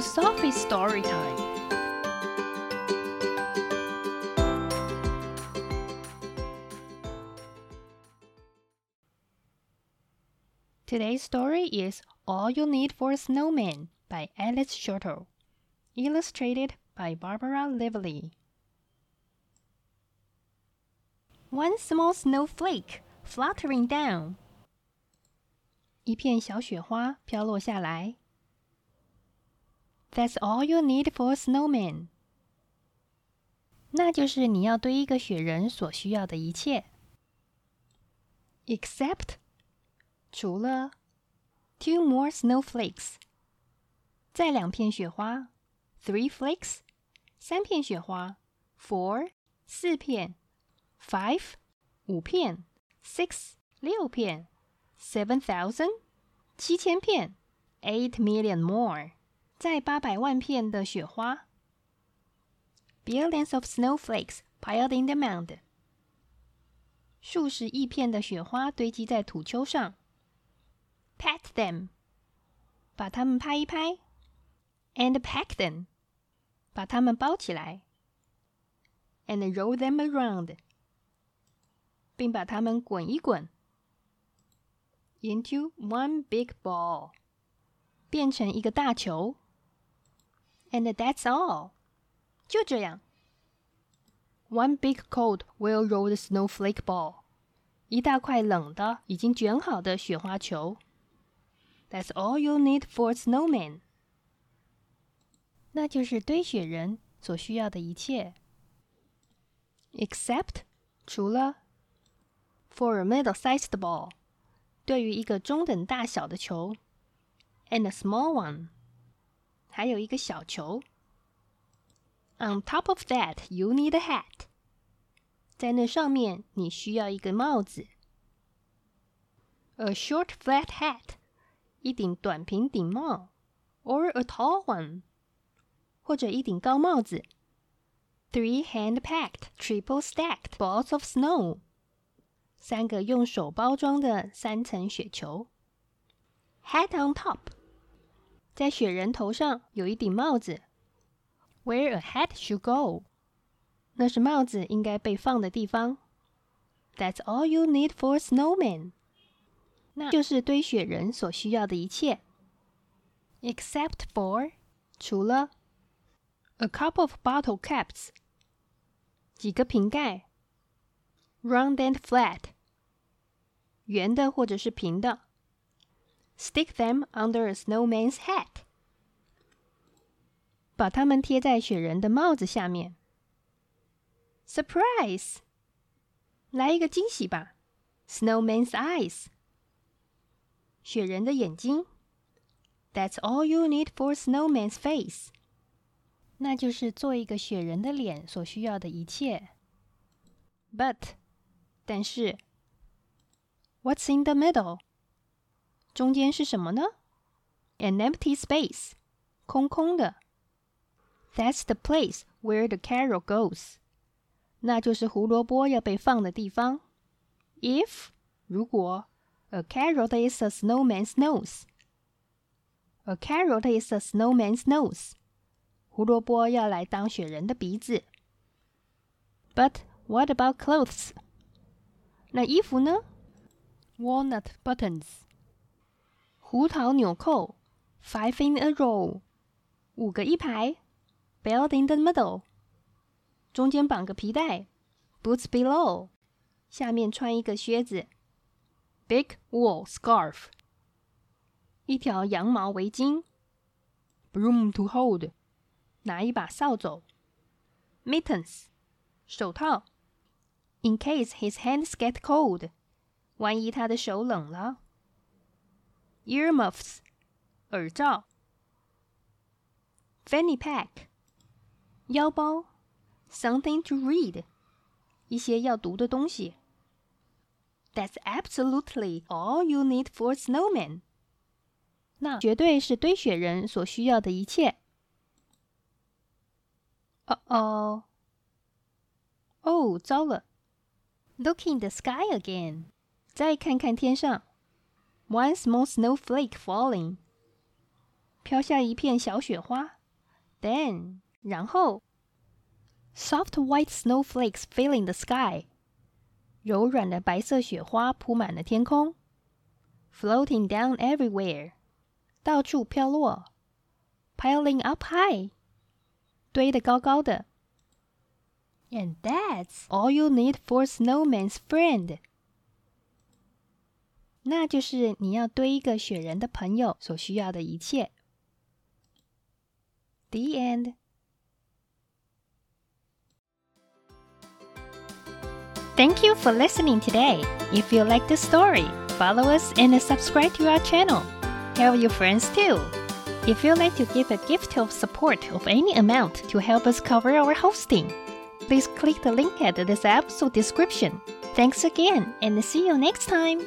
Sophie's story time. Today's story is All You Need for a Snowman by Alice Schertle, illustrated by Barbara Lavallee. One small snowflake fluttering down，一片小雪花飘落下来。That's all you need for a snowman。那就是你要堆一个雪人所需要的一切。Except，除了 two more snowflakes，再两片雪花；three flakes，三片雪花；four，四片；five，五片；six，六片；seven thousand，七千片；eight million more。 再八百万片的雪花，billions of snowflakes piled in the mound，数十亿片的雪花堆积在土丘上。Pat them，把它们拍一拍；and pack them，把它们包起来；and roll them around，并把它们滚一滚；into one big ball，变成一个大球。 And that's all. 就这样。One big cold will roll the snowflake ball. 一大块冷的、已经卷好的雪花球。That's all you need for a snowman. 那就是堆雪人所需要的一切。Except 除了 for a middle-sized ball，对于一个中等大小的球，and a small one。 还有一个小球。On top of that, you need a hat. 在那上面，你需要一个帽子。A short flat hat，一顶短平顶帽，or a tall one，或者一顶高帽子。Three hand-packed, triple-stacked balls of snow，三个用手包装的三层雪球。Hat on top。 在雪人头上有一顶帽子，Where a hat should go，那是帽子应该被放的地方。That's all you need for a snowman，那就是堆雪人所需要的一切。Except for，除了 a couple of bottle caps，几个瓶盖，round and flat，圆的或者是平的。 Stick them under a snowman's hat. 把它们贴在雪人的帽子下面。Surprise！来一个惊喜吧。Snowman's eyes. 雪人的眼睛。That's all you need for snowman's face. 那就是做一个雪人的脸所需要的一切。But，但是，What's in the middle？ 中间是什么呢？An empty space，空空的。That's the place where the carrot goes，那就是胡萝卜要被放的地方。If 如果 a carrot is a snowman's nose，a carrot is a snowman's nose，胡萝卜要来当雪人的鼻子。But what about clothes？那衣服呢？Walnut buttons。 胡桃纽扣，five in a row，五个一排，belt in the middle，中间绑个皮带，boots below，下面穿一个靴子，big wool scarf，一条羊毛围巾，broom to hold，拿一把扫帚，mittens，手套，in case his hands get cold，万一他的手冷了。 earmuffs 耳罩，fanny pack 腰包，something to read 一些要读的东西。That's absolutely all you need for a snowman。那绝对是堆雪人所需要的一切。哦哦，哦，糟了！Look in the sky again，再看看天上。 one small snowflake falling. 飘下一片小雪花。Then，然后，soft white snowflakes filling the sky，柔软的白色雪花铺满了天空。Floating down everywhere，到处飘落。Piling up high，堆得高高的。And that's all you need for snowman's friend。 那就是你要堆一个雪人的朋友所需要的一切。The end. Thank you for listening today. If you like this story, follow us and subscribe to our channel. Tell your friends too. If you'd like to give a gift of support of any amount to help us cover our hosting, please click the link at this episode description. Thanks again and see you next time.